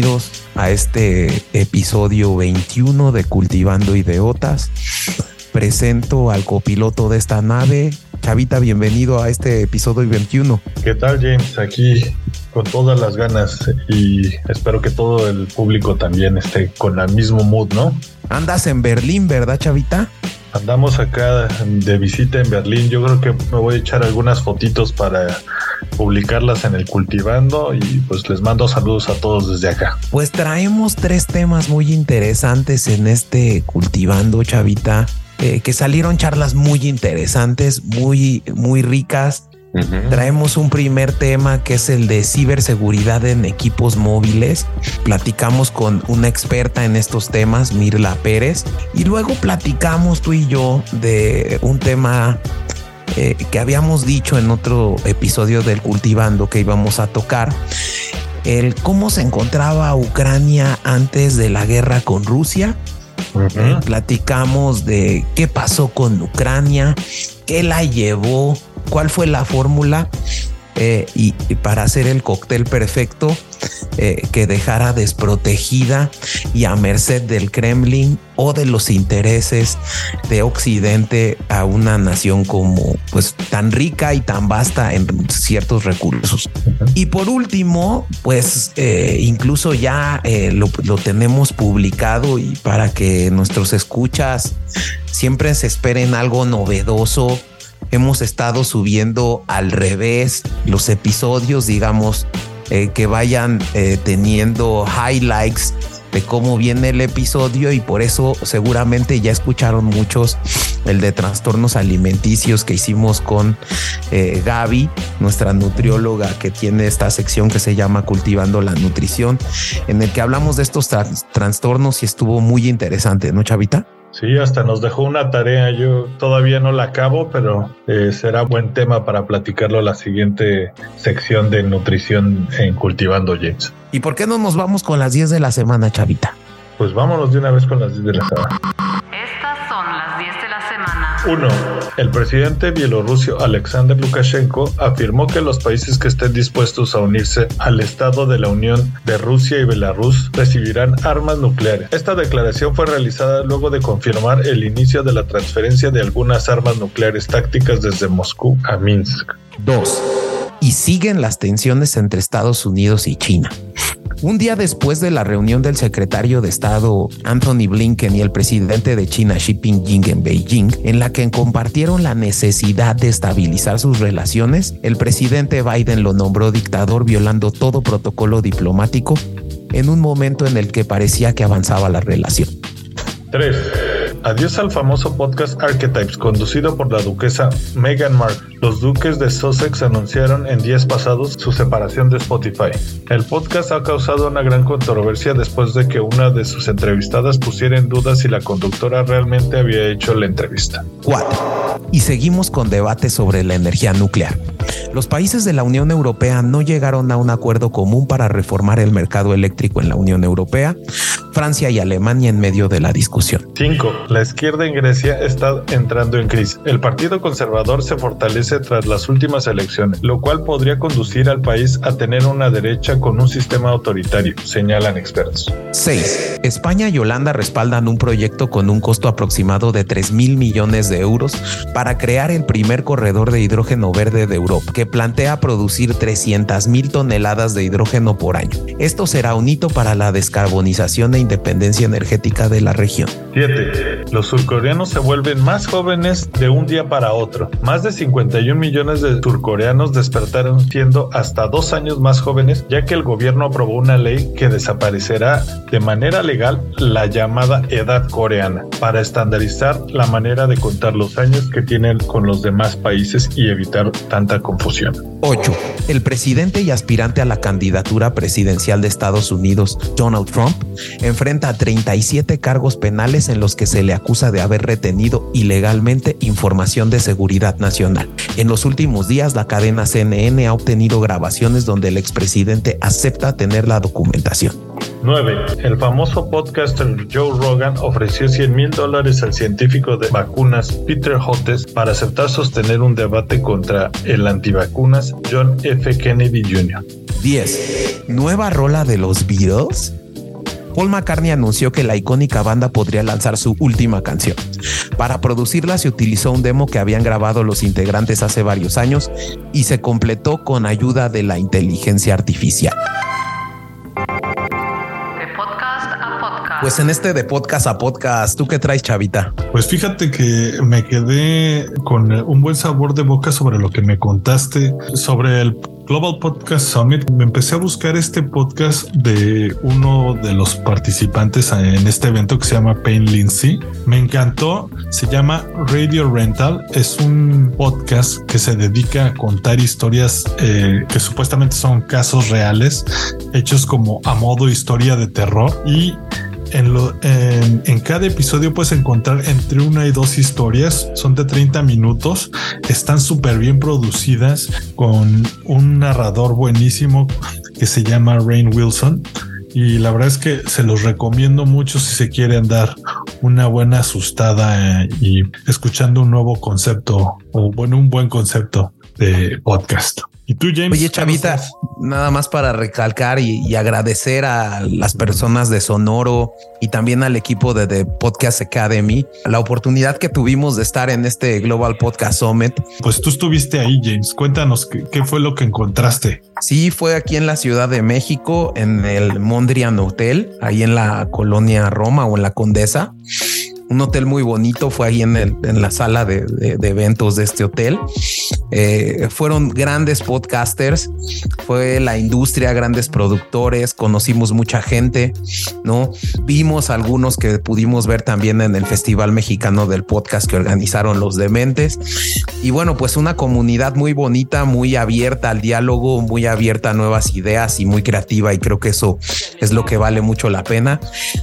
Bienvenidos a este episodio 21 de Cultivando Ideotas. Presento al copiloto de esta nave. Chavita, bienvenido a este episodio 21. ¿Qué tal, James? Aquí con todas las ganas y espero que todo el público también esté con el mismo mood, ¿no? Andas en Berlín, ¿verdad, Chavita? Andamos acá de visita en Berlín. Yo creo que me voy a echar algunas fotitos para publicarlas en el Cultivando y pues les mando saludos a todos desde acá. Pues traemos tres temas muy interesantes en este Cultivando, Chavita, eh, que salieron charlas muy interesantes, muy, muy ricas Traemos un primer tema que es el de ciberseguridad en equipos móviles. Platicamos con una experta en estos temas, Mirla Pérez, y luego platicamos tú y yo de un tema eh, que habíamos dicho en otro episodio del Cultivando que íbamos a tocar, el cómo se encontraba Ucrania antes de la guerra con Rusia. Eh, platicamos de qué pasó con Ucrania, qué la llevó cuál fue la fórmula eh, y, para hacer el cóctel perfecto eh, que dejara desprotegida y a merced del Kremlin o de los intereses de Occidente a una nación como pues tan rica y tan vasta en ciertos recursos. Y por último, pues eh, incluso ya lo, lo tenemos publicado y para que nuestros escuchas siempre se esperen algo novedoso hemos estado subiendo al revés los episodios, digamos, eh, que vayan eh, teniendo highlights de cómo viene el episodio y por eso seguramente ya escucharon muchos el de trastornos alimenticios que hicimos con eh, Gaby, nuestra nutrióloga que tiene esta sección que se llama Cultivando la Nutrición, en el que hablamos de estos trastornos y estuvo muy interesante, ¿no, Chavita? Sí, hasta nos dejó una tarea. Yo todavía no la acabo, pero eh, será buen tema para platicarlo la siguiente sección de nutrición en Cultivando James. ¿Y por qué no nos vamos con las 10 de la semana, Chavita? Pues vámonos de una vez con las 10 de la semana. 1. El presidente bielorruso Alexander Lukashenko afirmó que los países que estén dispuestos a unirse al Estado de la Unión de Rusia y Belarus recibirán armas nucleares. Esta declaración fue realizada luego de confirmar el inicio de la transferencia de algunas armas nucleares tácticas desde Moscú a Minsk. 2. Y siguen las tensiones entre Estados Unidos y China. Un día después de la reunión del secretario de Estado Anthony Blinken y el presidente de China Xi Jinping en Beijing, en la que compartieron la necesidad de estabilizar sus relaciones, el presidente Biden lo nombró dictador violando todo protocolo diplomático en un momento en el que parecía que avanzaba la relación. 3. Adiós al famoso podcast Archetypes conducido por la duquesa Meghan Markle. Los duques de Sussex anunciaron en días pasados su separación de Spotify. El podcast ha causado una gran controversia después de que una de sus entrevistadas pusiera en duda si la conductora realmente había hecho la entrevista. 4. Y seguimos con debates sobre la energía nuclear. Los países de la Unión Europea no llegaron a un acuerdo común para reformar el mercado eléctrico en la Unión Europea. Francia y Alemania en medio de la discusión. 5. La izquierda en Grecia está entrando en crisis. El Partido Conservador se fortalece tras las últimas elecciones, lo cual podría conducir al país a tener una derecha con un sistema autoritario, señalan expertos. 6. España y Holanda respaldan un proyecto con un costo aproximado de 3 mil millones de euros para crear el primer corredor de hidrógeno verde de Europa, que plantea producir 300 mil toneladas de hidrógeno por año. Esto será un hito para la descarbonización e independencia energética de la región. 7. Los surcoreanos se vuelven más jóvenes de un día para otro. Más de 51 millones de surcoreanos despertaron siendo hasta dos años más jóvenes, ya que el gobierno aprobó una ley que desaparecerá de manera legal la llamada edad coreana, para estandarizar la manera de contar los años que tienen con los demás países y evitar tanta confusión. 8. El presidente y aspirante a la candidatura presidencial de Estados Unidos, Donald Trump, enfrenta 37 cargos penales en los que se le acusa de haber retenido ilegalmente información de seguridad nacional. En los últimos días, la cadena CNN ha obtenido grabaciones donde el expresidente acepta tener la documentación. 9. El famoso podcaster Joe Rogan ofreció 100 mil dólares al científico de vacunas Peter Hotez para aceptar sostener un debate contra el antivacunas John F. Kennedy Jr. 10. Nueva rola de los Beatles. Paul McCartney anunció que la icónica banda podría lanzar su última canción. Para producirla se utilizó un demo que habían grabado los integrantes hace varios años y se completó con ayuda de la inteligencia artificial. Pues en este de podcast a podcast, ¿tú qué traes, Chavita? Pues fíjate que me quedé con un buen sabor de boca sobre lo que me contaste sobre el Global Podcast Summit. Me empecé a buscar este podcast de uno de los participantes en este evento que se llama Payne Lindsay. Me encantó. Se llama Radio Rental. Es un podcast que se dedica a contar historias eh, que supuestamente son casos reales, hechos como a modo historia de terror y en, cada episodio puedes encontrar entre una y dos historias, son de 30 minutos, están súper bien producidas con un narrador buenísimo que se llama Rain Wilson. Y la verdad es que se los recomiendo mucho si se quieren dar una buena asustada eh, y escuchando un nuevo concepto o bueno, un buen concepto de podcast. ¿Y tú, James? Oye, Chavita, nada más para recalcar y, agradecer a las personas de Sonoro y también al equipo de The Podcast Academy la oportunidad que tuvimos de estar en este Global Podcast Summit. Pues tú estuviste ahí, James. Cuéntanos qué, qué fue lo que encontrastraste. Sí, fue aquí en la Ciudad de México, en el Mondrian Hotel, ahí en la colonia Roma o en la Condesa un hotel muy bonito, fue ahí en, el, en la sala de, eventos de este hotel. Eh, fueron grandes podcasters, fue la industria, grandes productores, conocimos mucha gente, ¿no? Vimos algunos que pudimos ver también en el Festival Mexicano del Podcast que organizaron los Dementes. Y bueno, pues una comunidad muy bonita, muy abierta al diálogo, muy abierta a nuevas ideas y muy creativa y creo que eso es lo que vale mucho la pena.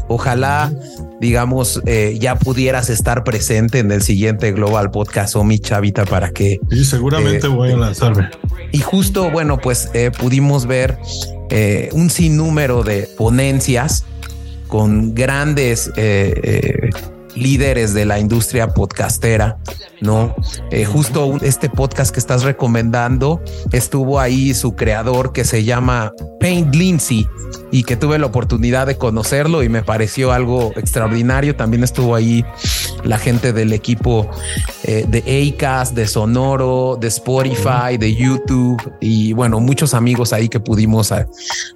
Ojalá digamos, eh, ya pudieras estar presente en el siguiente Global Podcast o mi chavita para que... Sí, seguramente eh, voy a lanzarme. Y justo, bueno, pues eh, pudimos ver un sinnúmero de ponencias con grandes líderes de la industria podcastera, ¿no? Eh, justo este podcast que estás recomendando, estuvo ahí su creador que se llama Paint Lindsay y que tuve la oportunidad de conocerlo y me pareció algo extraordinario. También estuvo ahí la gente del equipo eh, de ACAS, de Sonoro, de Spotify, de YouTube y bueno, muchos amigos ahí que pudimos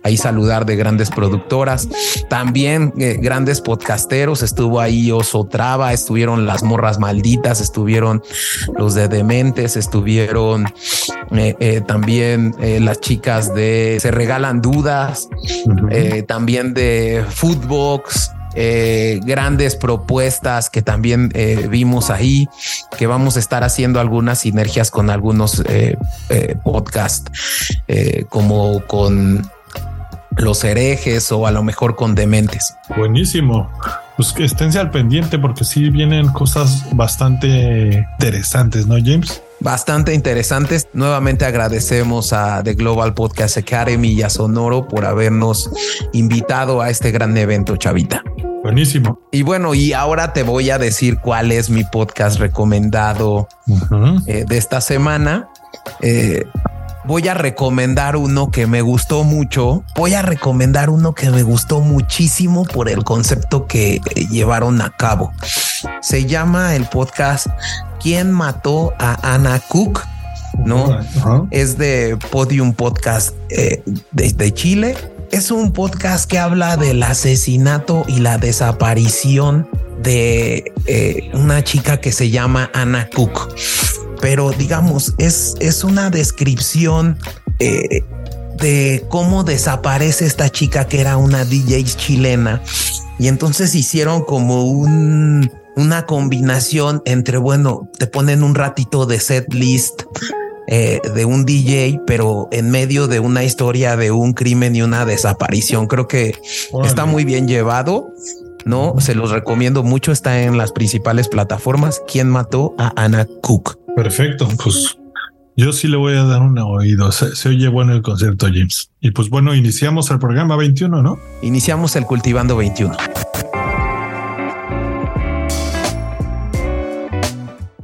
ahí saludar de grandes productoras. También eh, grandes podcasteros, estuvo ahí Oso Traba, estuvieron las morras malditas, estuvieron los de Dementes, estuvieron eh, eh, también eh, las chicas de Se Regalan Dudas, también de Foodbox. grandes propuestas que también vimos ahí, que vamos a estar haciendo algunas sinergias con algunos podcasts, como con los herejes o a lo mejor con dementes. Buenísimo pues que esténse al pendiente porque sí vienen cosas bastante interesantes, ¿no, James? Bastante interesantes. Nuevamente agradecemos a The Global Podcast Academy y a Sonoro por habernos invitado a este gran evento, Chavita. Buenísimo. Y bueno, y ahora te voy a decir cuál es mi podcast recomendado eh, de esta semana. Eh, voy a recomendar uno que me gustó mucho. Voy a recomendar uno que me gustó muchísimo por el concepto que eh, llevaron a cabo. Se llama el podcast ¿Quién mató a Anna Cook? No es de Podium Podcast eh, de, Chile. Es un podcast que habla del asesinato y la desaparición de eh, una chica que se llama Anna Cook pero digamos, es, es una descripción eh, de cómo desaparece esta chica que era una DJ chilena. Y entonces hicieron como un, una combinación entre, bueno, te ponen un ratito de set list eh, de un DJ, pero en medio de una historia de un crimen y una desaparición. Creo que está muy bien llevado. No se los recomiendo mucho. Está en las principales plataformas. ¿Quién mató a Anna Cook? Perfecto, pues Yo sí le voy a dar un oído. Se, se, oye bueno el concierto, James. Y pues bueno, iniciamos el programa 21, ¿no? Iniciamos el Cultivando 21.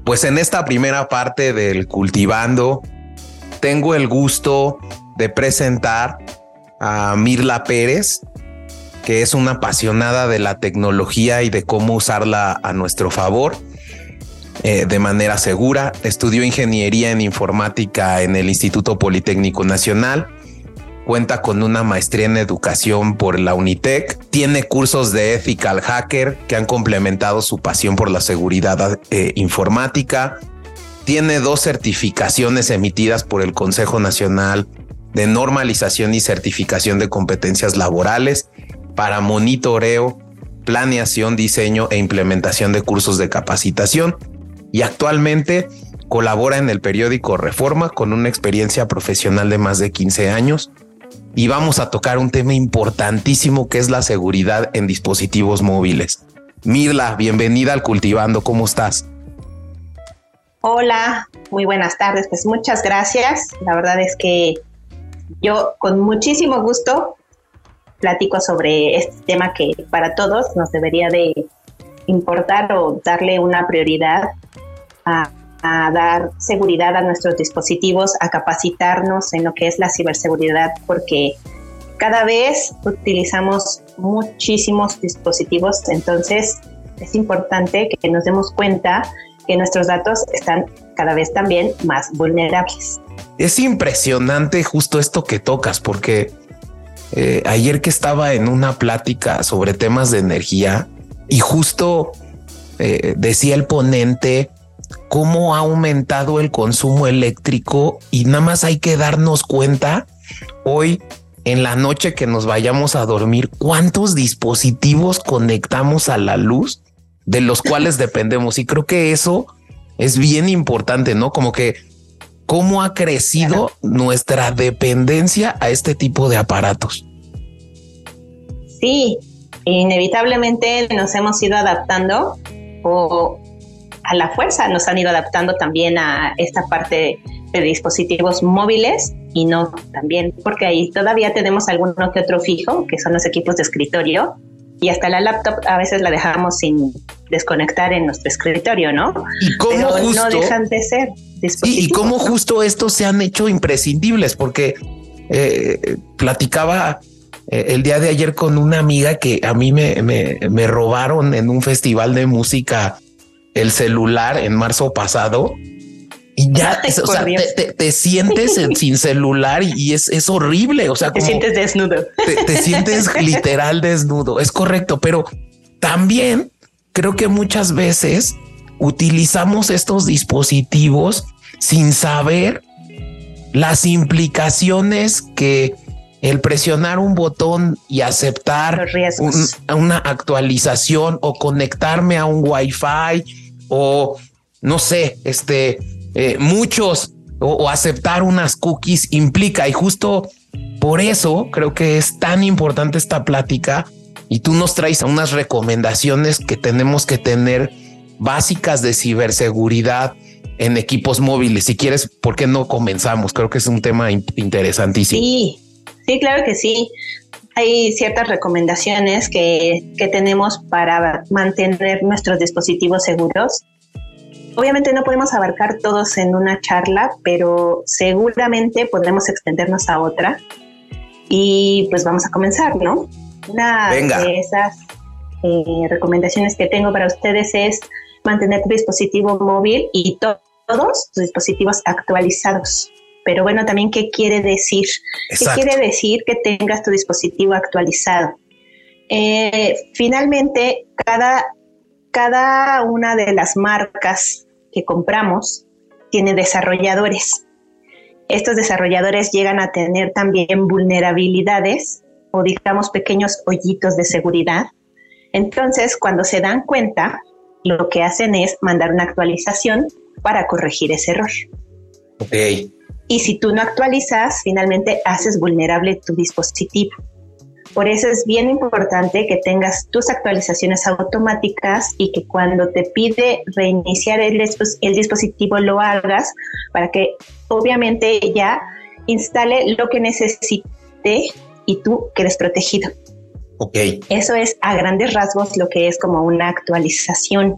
Pues en esta primera parte del Cultivando, tengo el gusto de presentar a Mirla Pérez, que es una apasionada de la tecnología y de cómo usarla a nuestro favor eh, de manera segura. Estudió ingeniería en informática en el Instituto Politécnico Nacional. Cuenta con una maestría en educación por la Unitec. Tiene cursos de ethical hacker que han complementado su pasión por la seguridad eh, informática. Tiene dos certificaciones emitidas por el Consejo Nacional de Normalización y Certificación de Competencias Laborales para monitoreo, planeación, diseño e implementación de cursos de capacitación y actualmente colabora en el periódico Reforma con una experiencia profesional de más de 15 años y vamos a tocar un tema importantísimo que es la seguridad en dispositivos móviles. Mirla, bienvenida al Cultivando, ¿cómo estás? Hola, muy buenas tardes, pues muchas gracias. La verdad es que yo con muchísimo gusto platico sobre este tema que para todos nos debería de importar o darle una prioridad a, dar seguridad a nuestros dispositivos, a capacitarnos en lo que es la ciberseguridad, porque cada vez utilizamos muchísimos dispositivos, entonces es importante que nos demos cuenta que nuestros datos están cada vez también más vulnerables. Es impresionante justo esto que tocas, porque eh, ayer que estaba en una plática sobre temas de energía y justo eh, decía el ponente cómo ha aumentado el consumo eléctrico y nada más hay que darnos cuenta hoy en la noche que nos vayamos a dormir cuántos dispositivos conectamos a la luz de los cuales dependemos y creo que eso es bien importante, ¿no? Como que cómo ha crecido nuestra dependencia a este tipo de aparatos. Sí, inevitablemente nos hemos ido adaptando o a la fuerza nos han ido adaptando también a esta parte de dispositivos móviles y no también porque ahí todavía tenemos alguno que otro fijo, que son los equipos de escritorio, y hasta la laptop a veces la dejamos sin desconectar en nuestro escritorio, ¿no? Y cómo justo, no dejan de ser dispositivos. Y, cómo justo estos se han hecho imprescindibles, porque eh, platicaba eh, el día de ayer con una amiga que a mí me, me, me robaron en un festival de música el celular en marzo pasado y ya o sea, te, sientes sin celular y es, es horrible. O sea, te sientes desnudo. Te, sientes literal desnudo. Es correcto, pero también creo que muchas veces utilizamos estos dispositivos sin saber las implicaciones que el presionar un botón y aceptar una actualización o conectarme a un Wi-Fi o no sé, este, eh, muchos o, aceptar unas cookies implica y justo por eso creo que es tan importante esta plática y tú nos traes unas recomendaciones que tenemos que tener básicas de ciberseguridad en equipos móviles. Si quieres, ¿por qué no comenzamos? Creo que es un tema interesantísimo. Sí, sí, claro que sí. Hay ciertas recomendaciones que, que tenemos para mantener nuestros dispositivos seguros. Obviamente no podemos abarcar todos en una charla, pero seguramente podremos extendernos a otra. Y pues vamos a comenzar, ¿no? Una de esas eh, recomendaciones que tengo para ustedes es mantener tu dispositivo móvil y todos tus dispositivos actualizados. Pero bueno, también, ¿qué quiere decir? ¿Qué quiere decir que tengas tu dispositivo actualizado? Eh, finalmente, cada, cada una de las marcas que compramos tiene desarrolladores. Estos desarrolladores llegan a tener también vulnerabilidades o digamos pequeños hoyitos de seguridad. Entonces, cuando se dan cuenta, lo que hacen es mandar una actualización para corregir ese error. Okay. Y si tú no actualizas, finalmente haces vulnerable tu dispositivo. Por eso es bien importante que tengas tus actualizaciones automáticas y que cuando te pide reiniciar el, el dispositivo lo hagas para que obviamente ya instale lo que necesite y tú quedes protegido. Ok. Eso es a grandes rasgos lo que es como una actualización.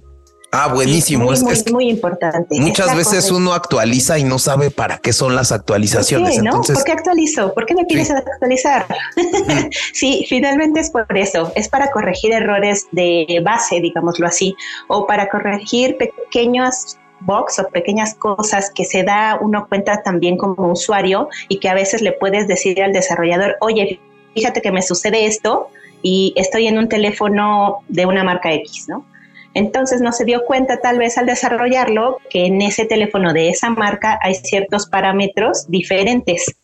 Ah, buenísimo. Muy, es, muy, es- muy importante. muchas veces correcta. uno actualiza y no sabe para qué son las ¿Por actualizaciones. no? Entonces, ¿Por qué actualizo? ¿Por qué me pides Sí. actualizar? sí, finalmente es por eso. Es para corregir errores de base, digámoslo así, o para corregir pequeños bugs o pequeñas cosas que se da uno cuenta también como usuario y que a veces le puedes decir al desarrollador, oye, fíjate que me sucede esto y estoy en un teléfono de una marca X, ¿no? Entonces no se dio cuenta tal vez al desarrollarlo que en ese teléfono de esa marca hay ciertos parámetros diferentes.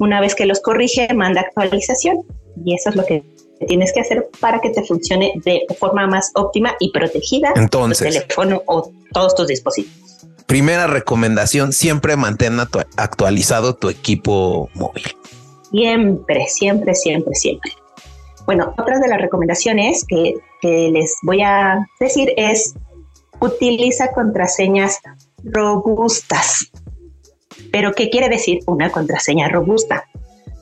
Una vez que los corrige, manda actualización y eso es lo que tienes que hacer para que te funcione de forma más óptima y protegida Entonces. tu teléfono o todos tus dispositivos. primera recomendación, siempre mantén actualizado tu equipo móvil. Siempre, siempre, siempre, siempre. Bueno, otra de las recomendaciones que, les voy a decir es utiliza contraseñas robustas. ¿Pero qué quiere decir una contraseña robusta?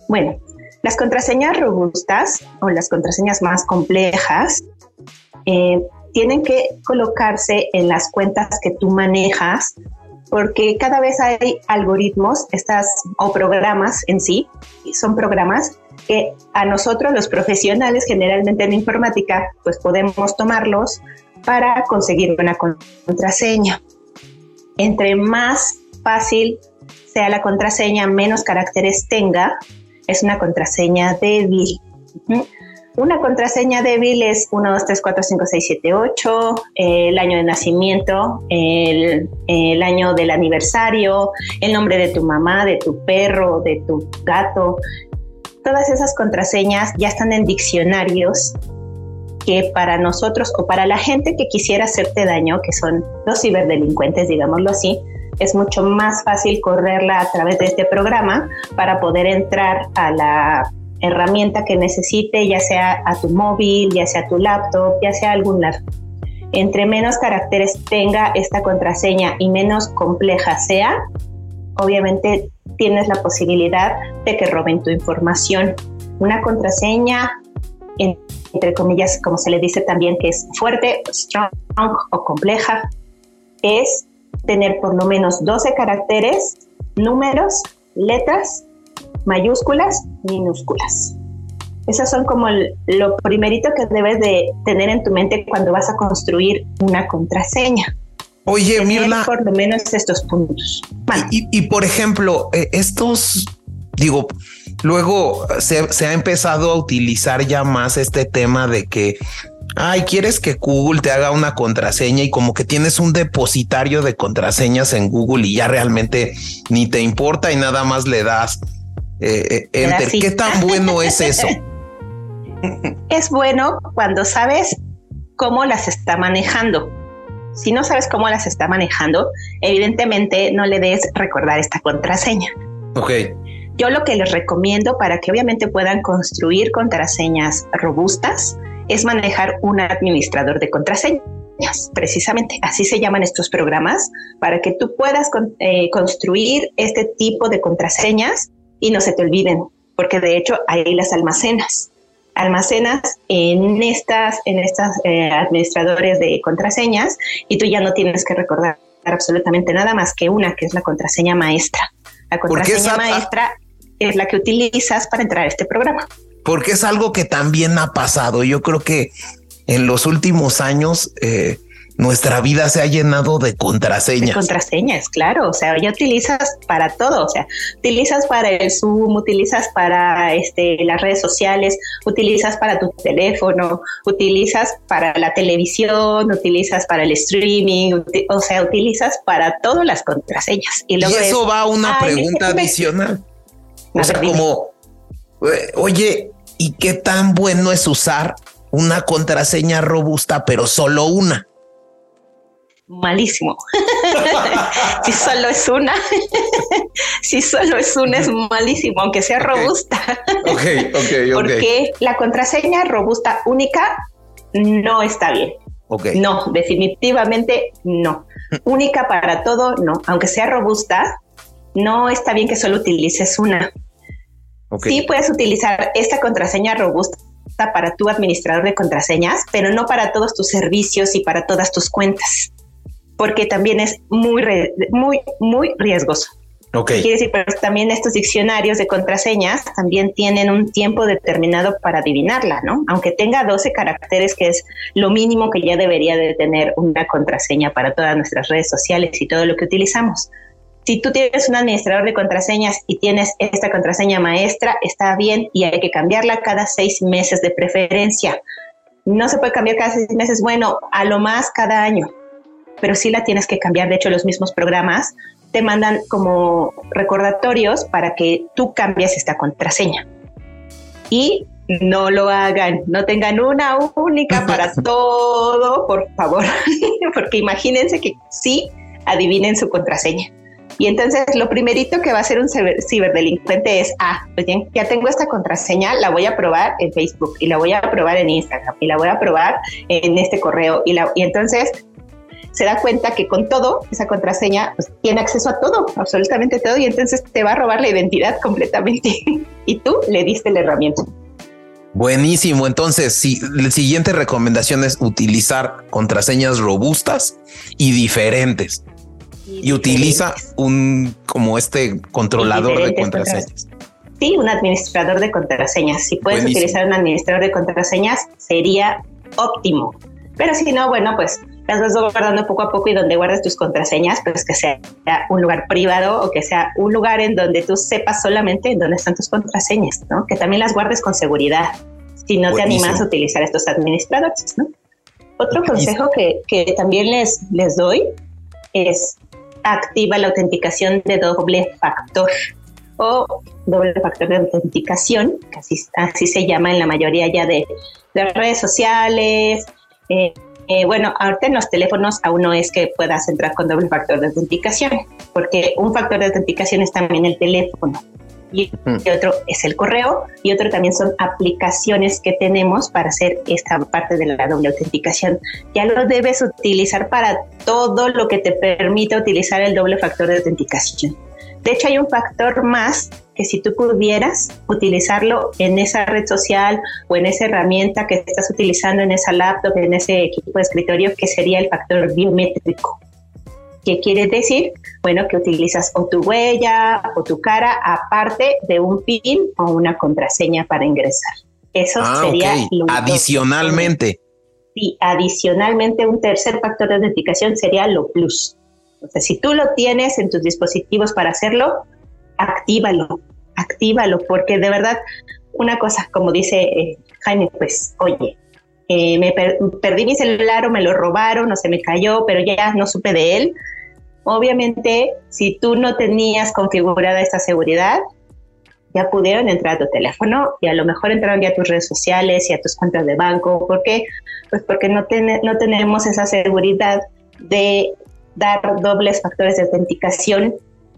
Bueno, las contraseñas robustas o las contraseñas más complejas eh, tienen que colocarse en las cuentas que tú manejas porque cada vez hay algoritmos estas, o programas en sí, son programas que a nosotros los profesionales generalmente en informática pues podemos tomarlos para conseguir una contraseña. Entre más fácil sea la contraseña, menos caracteres tenga, es una contraseña débil. Una contraseña débil es 1, 2, 3, 4, 5, 6, 7, 8, eh, el año de nacimiento, el, el año del aniversario, el nombre de tu mamá, de tu perro, de tu gato. Todas esas contraseñas ya están en diccionarios que para nosotros o para la gente que quisiera hacerte daño, que son los ciberdelincuentes, digámoslo así, es mucho más fácil correrla a través de este programa para poder entrar a la herramienta que necesite, ya sea a tu móvil, ya sea a tu laptop, ya sea a algún lado. Entre menos caracteres tenga esta contraseña y menos compleja sea, obviamente tienes la posibilidad de que roben tu información. Una contraseña, en- entre comillas, como se le dice también, que es fuerte, strong o compleja, es tener por lo menos 12 caracteres, números, letras, mayúsculas, minúsculas. Esas son como lo primerito que debes de tener en tu mente cuando vas a construir una contraseña. Oye, Mirla, por lo menos estos puntos. Vale. y, y, por ejemplo, eh, estos, digo, luego se, se ha empezado a utilizar ya más este tema de que, ay, quieres que Google te haga una contraseña y como que tienes un depositario de contraseñas en Google y ya realmente ni te importa y nada más le das eh, eh, enter. ¿Qué tan bueno es eso? es bueno cuando sabes cómo las está manejando. Si no sabes cómo las está manejando, evidentemente no le des recordar esta contraseña. Ok. Yo lo que les recomiendo para que obviamente puedan construir contraseñas robustas es manejar un administrador de contraseñas. Precisamente así se llaman estos programas para que tú puedas con- eh, construir este tipo de contraseñas y no se te olviden, porque de hecho ahí las almacenas. Almacenas en estas, en estas eh, administradores de contraseñas y tú ya no tienes que recordar absolutamente nada más que una, que es la contraseña maestra. La contraseña maestra es la que utilizas para entrar a este programa. porque es algo que también ha pasado. Yo creo que en los últimos años eh, nuestra vida se ha llenado de De contraseñas. contraseñas, claro. O sea, ya utilizas para todo. O sea, utilizas para el Zoom, utilizas para este, las redes sociales, utilizas para tu teléfono, utilizas para la televisión, utilizas para el streaming. o sea, utilizas para todas las contraseñas. Y eso es, va a una "Ay, pregunta déjame". adicional. A O sea, ver, como, eh, oye, ¿y qué tan bueno es usar una contraseña robusta, pero solo una? Malísimo. si solo es una, si solo es una es malísimo, aunque sea robusta. ok, ok, ok. Porque la contraseña robusta única no está bien. No, definitivamente no. Única para todo, no. Aunque sea robusta, no está bien que solo utilices una. Sí puedes utilizar esta contraseña robusta para tu administrador de contraseñas, pero no para todos tus servicios y para todas tus cuentas, porque también es muy, muy, muy riesgoso. Ok. Quiere decir, pero también estos diccionarios de contraseñas también tienen un tiempo determinado para adivinarla, ¿no? Aunque tenga 12 caracteres, que es lo mínimo que ya debería de tener una contraseña para todas nuestras redes sociales y todo lo que utilizamos. Si tú tienes un administrador de contraseñas y tienes esta contraseña maestra, está bien y hay que cambiarla cada seis meses de preferencia. No se puede cambiar cada seis meses, bueno, a lo más cada año, pero sí la tienes que cambiar. De hecho, los mismos programas te mandan como recordatorios para que tú cambies esta contraseña. Y no lo hagan, no tengan una única para todo, por favor, porque imagínense que sí adivinen su contraseña. Y entonces lo primerito que va a hacer un ciber- ciberdelincuente es, ah, pues ya, ya tengo esta contraseña, la voy a probar en Facebook y la voy a probar en Instagram y la voy a probar en este correo y, la, y entonces se da cuenta que con todo, esa contraseña pues, tiene acceso a todo, absolutamente todo, y entonces te va a robar la identidad completamente. y tú le diste la herramienta. Buenísimo. Entonces, sí, la siguiente recomendación es utilizar contraseñas robustas y diferentes. Y utiliza un como este controlador de contraseñas. Sí, un administrador de contraseñas. Si puedes Buenísimo. utilizar un administrador de contraseñas, sería óptimo. Pero si no, bueno, pues las vas guardando poco a poco y donde guardes tus contraseñas, pues que sea un lugar privado o que sea un lugar en donde tú sepas solamente en dónde están tus contraseñas, ¿no? Que también las guardes con seguridad, si no te animas a utilizar estos administradores, ¿no? Otro Buenísimo. consejo que, que también les, les doy es activa la autenticación de doble factor o doble factor de autenticación, que así, así se llama en la mayoría ya de, de redes sociales. Eh, eh, bueno, ahorita en los teléfonos aún no es que puedas entrar con doble factor de autenticación, porque un factor de autenticación es también el teléfono y, y otro es el correo y otro también son aplicaciones que tenemos para hacer esta parte de la doble autenticación. Ya lo debes utilizar para todo lo que te permita utilizar el doble factor de autenticación. De hecho, hay un factor más que si tú pudieras utilizarlo en esa red social o en esa herramienta que estás utilizando en esa laptop, en ese equipo de escritorio, que sería el factor biométrico. ¿Qué quiere decir? Bueno, que utilizas o tu huella o tu cara aparte de un PIN o una contraseña para ingresar. Eso Ah, sería ok. lo- Adicionalmente. y adicionalmente un tercer factor de autenticación sería lo plus. O sea, si tú lo tienes en tus dispositivos para hacerlo, actívalo, actívalo, porque de verdad, una cosa, como dice eh, Jaime, pues, oye, eh, me per- perdí mi celular o me lo robaron o se me cayó, pero ya no supe de él. Obviamente, si tú no tenías configurada esta seguridad, ya pudieron entrar a tu teléfono y a lo mejor entraron ya a tus redes sociales y a tus cuentas de banco. ¿Por qué? Pues porque no, ten- no tenemos esa seguridad de dar dobles factores de autenticación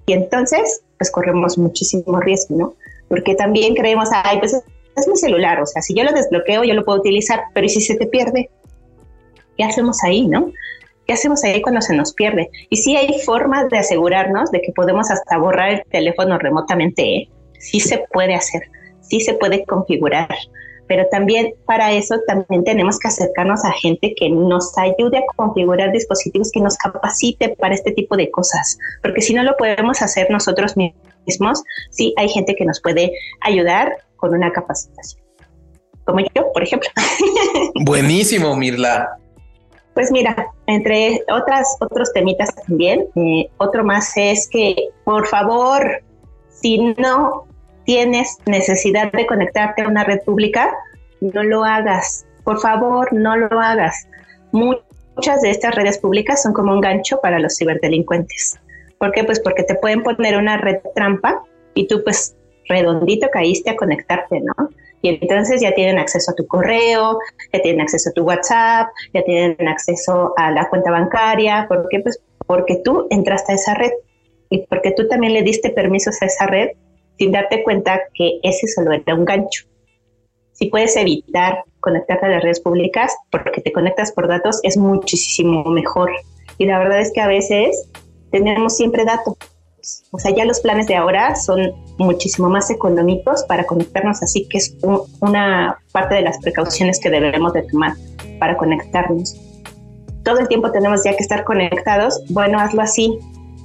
y entonces pues corremos muchísimo riesgo, ¿no? Porque también creemos, ay, pues es mi celular, o sea, si yo lo desbloqueo yo lo puedo utilizar, pero ¿y si se te pierde? ¿Qué hacemos ahí, no? ¿Qué hacemos ahí cuando se nos pierde? Y sí hay formas de asegurarnos de que podemos hasta borrar el teléfono remotamente, ¿eh? Sí se puede hacer, sí se puede configurar, pero también para eso también tenemos que acercarnos a gente que nos ayude a configurar dispositivos que nos capacite para este tipo de cosas, porque si no lo podemos hacer nosotros mismos, sí hay gente que nos puede ayudar con una capacitación. Como yo, por ejemplo. Buenísimo, Mirla. Pues mira, entre otras otros temitas también, eh, otro más es que por favor, si no tienes necesidad de conectarte a una red pública, no lo hagas. Por favor, no lo hagas. Muchas de estas redes públicas son como un gancho para los ciberdelincuentes. ¿Por qué? Pues porque te pueden poner una red trampa y tú pues redondito caíste a conectarte, ¿no? Y entonces ya tienen acceso a tu correo, ya tienen acceso a tu WhatsApp, ya tienen acceso a la cuenta bancaria. ¿Por qué? Pues porque tú entraste a esa red y porque tú también le diste permisos a esa red sin darte cuenta que ese solo era un gancho. Si puedes evitar conectarte a las redes públicas porque te conectas por datos, es muchísimo mejor. Y la verdad es que a veces tenemos siempre datos. O sea, ya los planes de ahora son muchísimo más económicos para conectarnos, así que es una parte de las precauciones que debemos de tomar para conectarnos. Todo el tiempo tenemos ya que estar conectados. Bueno, hazlo así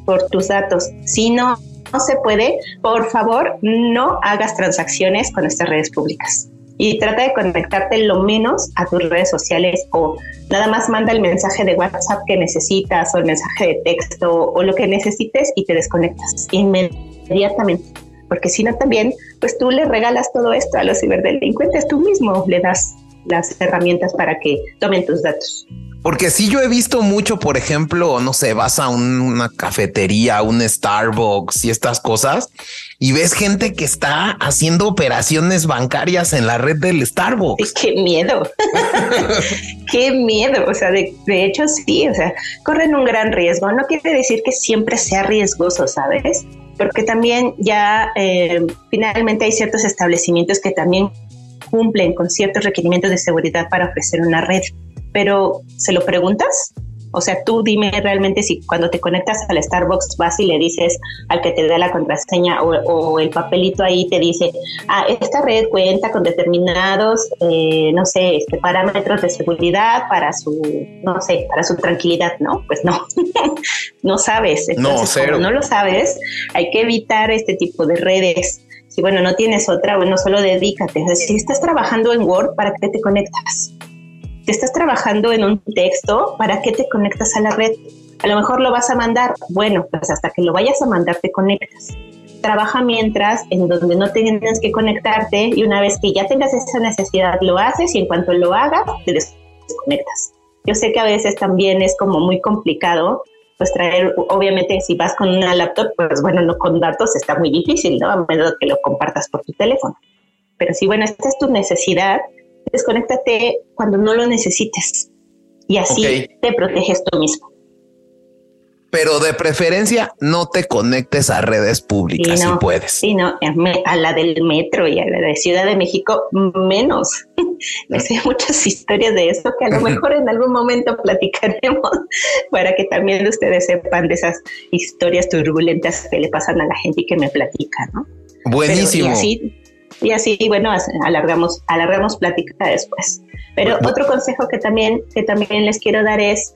por tus datos. Si no, no se puede, por favor, no hagas transacciones con estas redes públicas y trata de conectarte lo menos a tus redes sociales o nada más manda el mensaje de WhatsApp que necesitas o el mensaje de texto o lo que necesites y te desconectas inmediatamente. Porque si no también, pues tú le regalas todo esto a los ciberdelincuentes, tú mismo le das las herramientas para que tomen tus datos. Porque si yo he visto mucho, por ejemplo, no sé, vas a una cafetería, un Starbucks y estas cosas, y ves gente que está haciendo operaciones bancarias en la red del Starbucks. Qué miedo. Qué miedo. O sea, de, hecho, sí, o sea, corren un gran riesgo. No quiere decir que siempre sea riesgoso, ¿sabes? Porque también ya eh, finalmente hay ciertos establecimientos que también cumplen con ciertos requerimientos de seguridad para ofrecer una red pero ¿se lo preguntas? O sea, tú dime realmente si cuando te conectas al Starbucks vas y le dices al que te da la contraseña o, el papelito ahí te dice, ah, esta red cuenta con determinados, eh, no sé, este, parámetros de seguridad para su, no sé, para su tranquilidad, ¿no? Pues no, no sabes. Entonces, no, no lo sabes, hay que evitar este tipo de redes. Si bueno, no tienes otra, bueno, solo dedícate. Es decir, si estás trabajando en Word, ¿para qué te conectas? Si estás trabajando en un texto, ¿para qué te conectas a la red? A lo mejor lo vas a mandar. Bueno, pues hasta que lo vayas a mandar te conectas. Trabaja mientras en donde no tienes que conectarte y una vez que ya tengas esa necesidad lo haces y en cuanto lo hagas te desconectas. Yo sé que a veces también es como muy complicado pues traer, obviamente si vas con una laptop, pues bueno, no con datos está muy difícil, ¿no? A menos que lo compartas por tu teléfono. Pero si, bueno, esta es tu necesidad, desconéctate cuando no lo necesites y así te proteges tú mismo. Pero de preferencia no te conectes a redes públicas si puedes. Sí, no, a la del metro y a la de Ciudad de México menos. no sé muchas historias de eso que a lo mejor en algún momento platicaremos para que también ustedes sepan de esas historias turbulentas que le pasan a la gente y que me platican, ¿no? Buenísimo. Y así, bueno, alargamos, alargamos plática después. Pero otro consejo que también, que también les quiero dar es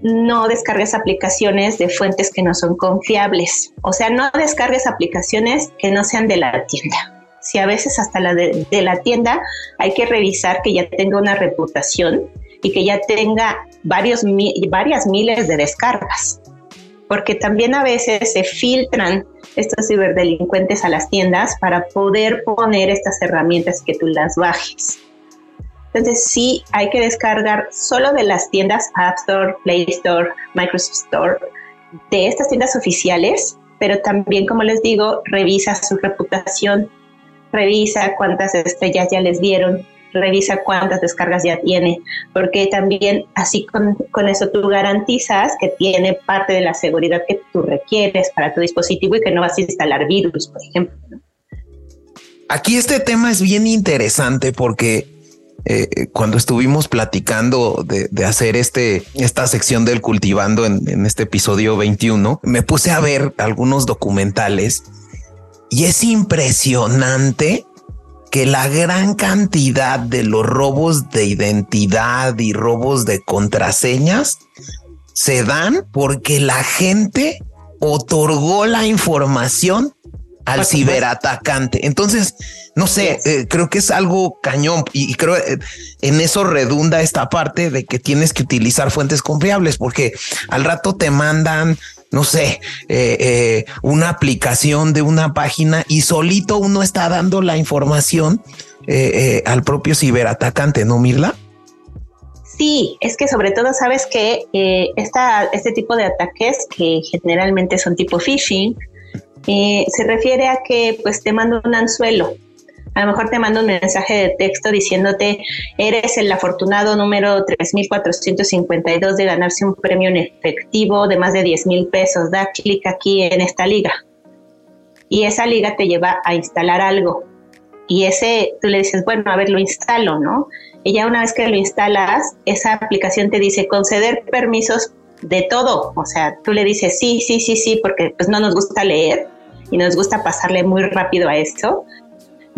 no descargues aplicaciones de fuentes que no son confiables. O sea, no descargues aplicaciones que no sean de la tienda. Si a veces hasta la de, de la tienda hay que revisar que ya tenga una reputación y que ya tenga varios, varias miles de descargas. Porque también a veces se filtran estos ciberdelincuentes a las tiendas para poder poner estas herramientas que tú las bajes. Entonces sí hay que descargar solo de las tiendas App Store, Play Store, Microsoft Store, de estas tiendas oficiales, pero también, como les digo, revisa su reputación, revisa cuántas estrellas ya les dieron, revisa cuántas descargas ya tiene, porque también así con, eso tú garantizas que tiene parte de la seguridad que tú requieres para tu dispositivo y que no vas a instalar virus, por ejemplo. Aquí este tema es bien interesante porque eh, cuando estuvimos platicando de, hacer este, esta sección del cultivando en, en este episodio 21, me puse a ver algunos documentales y es impresionante que la gran cantidad de los robos de identidad y robos de contraseñas se dan porque la gente otorgó la información al ciberatacante. Entonces, no sé, eh, creo que es algo cañón y, creo eh, en eso redunda esta parte de que tienes que utilizar fuentes confiables porque al rato te mandan no sé, eh, eh, una aplicación de una página y solito uno está dando la información eh, al propio ciberatacante, ¿no, Mirla? Sí, es que sobre todo sabes que este tipo de ataques, que generalmente son tipo phishing, se refiere a que pues te mando un anzuelo A lo mejor te manda un mensaje de texto diciéndote, eres el afortunado número 3452 de ganarse un premio en efectivo de más de 10 mil pesos. Da clic aquí en esta liga. Y esa liga te lleva a instalar algo. Y ese, tú le dices, bueno, a ver, lo instalo, ¿no? Y ya una vez que lo instalas, esa aplicación te dice conceder permisos de todo. O sea, tú le dices sí, sí, sí, sí, porque pues no nos gusta leer y nos gusta pasarle muy rápido a esto.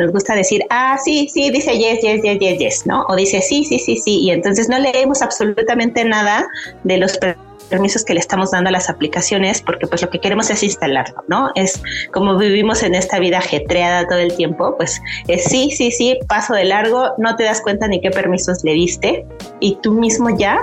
Nos gusta decir, ah, sí, sí, dice yes, yes, yes, yes, yes, ¿no? O dice sí, sí, sí, sí. Y entonces no leemos absolutamente nada de los permisos que le estamos dando a las aplicaciones porque pues lo que queremos es instalarlo, ¿no? Es como vivimos en esta vida ajetreada todo el tiempo, pues es sí, sí, sí, paso de largo, no te das cuenta ni qué permisos le diste y tú mismo ya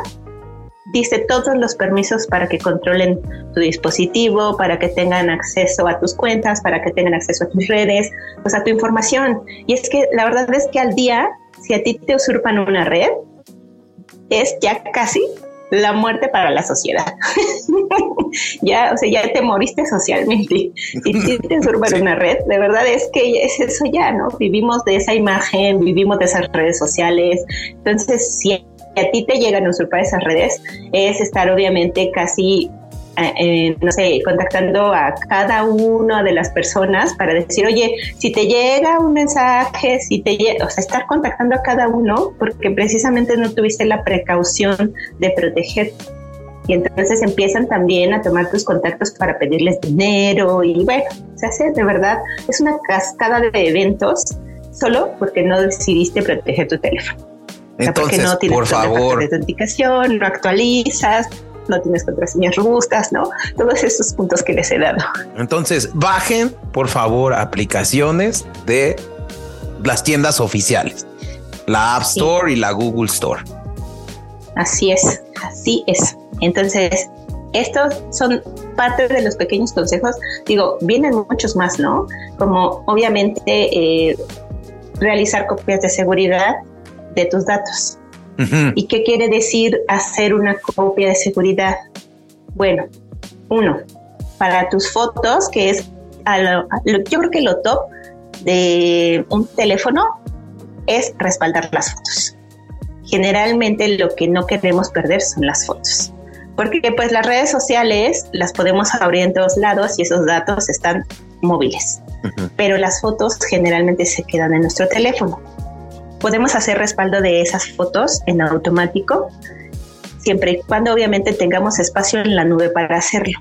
dice todos los permisos para que controlen tu dispositivo, para que tengan acceso a tus cuentas, para que tengan acceso a tus redes, pues a tu información. Y es que la verdad es que al día, si a ti te usurpan una red, es ya casi la muerte para la sociedad. ya, o sea, ya te moriste socialmente. Si te usurpan una red, de verdad es que es eso ya, ¿no? Vivimos de esa imagen, vivimos de esas redes sociales. Entonces, si a ti te llegan a usurpar esas redes es estar obviamente casi eh, eh, no sé, contactando a cada una de las personas para decir, oye, si te llega un mensaje, si te llega, o sea, estar contactando a cada uno porque precisamente no tuviste la precaución de proteger. Y entonces empiezan también a tomar tus contactos para pedirles dinero y bueno, se hace de verdad, es una cascada de eventos solo porque no decidiste proteger tu teléfono. Entonces, no tienes por favor. de autenticación, no actualizas, no tienes contraseñas robustas, ¿no? Todos esos puntos que les he dado. Entonces, bajen, por favor, aplicaciones de las tiendas oficiales, la App Store y la Google Store. Así es, así es. Entonces, estos son parte de los pequeños consejos. Digo, vienen muchos más, ¿no? Como obviamente eh, realizar copias de seguridad de tus datos. ¿Y qué quiere decir hacer una copia de seguridad? Bueno, uno, para tus fotos, que es, yo creo que lo top de un teléfono es respaldar las fotos. Generalmente lo que no queremos perder son las fotos. Porque pues las redes sociales las podemos abrir en todos lados y esos datos están móviles. Pero las fotos generalmente se quedan en nuestro teléfono. Podemos hacer respaldo de esas fotos en automático, siempre y cuando obviamente tengamos espacio en la nube para hacerlo.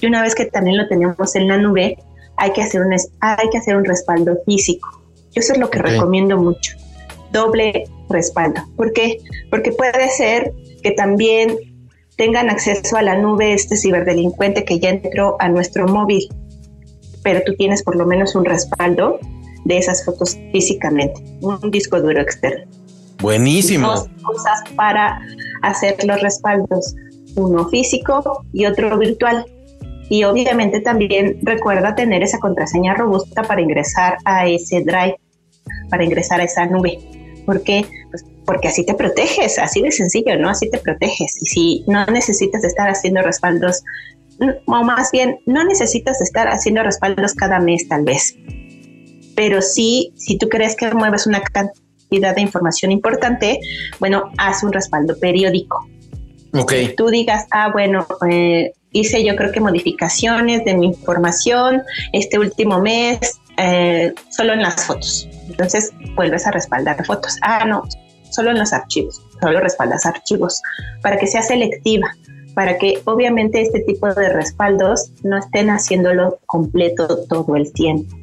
Y una vez que también lo tenemos en la nube, hay que hacer un, hay que hacer un respaldo físico. Yo eso es lo que recomiendo mucho. Doble respaldo. ¿Por qué? Porque puede ser que también tengan acceso a la nube este ciberdelincuente que ya entró a nuestro móvil, pero tú tienes por lo menos un respaldo de esas fotos físicamente, un disco duro externo. Buenísimo. Dos cosas para hacer los respaldos, uno físico y otro virtual. Y obviamente también recuerda tener esa contraseña robusta para ingresar a ese drive, para ingresar a esa nube. ¿Por qué? Pues porque así te proteges, así de sencillo, ¿no? Así te proteges. Y si no necesitas estar haciendo respaldos, o más bien, no necesitas estar haciendo respaldos cada mes tal vez pero sí, si tú crees que mueves una cantidad de información importante, bueno, haz un respaldo periódico. Ok. Tú digas, ah, bueno, eh, hice yo creo que modificaciones de mi información este último mes, eh, solo en las fotos. Entonces vuelves a respaldar fotos. Ah, no, solo en los archivos, solo respaldas archivos, para que sea selectiva, para que obviamente este tipo de respaldos no estén haciéndolo completo todo el tiempo.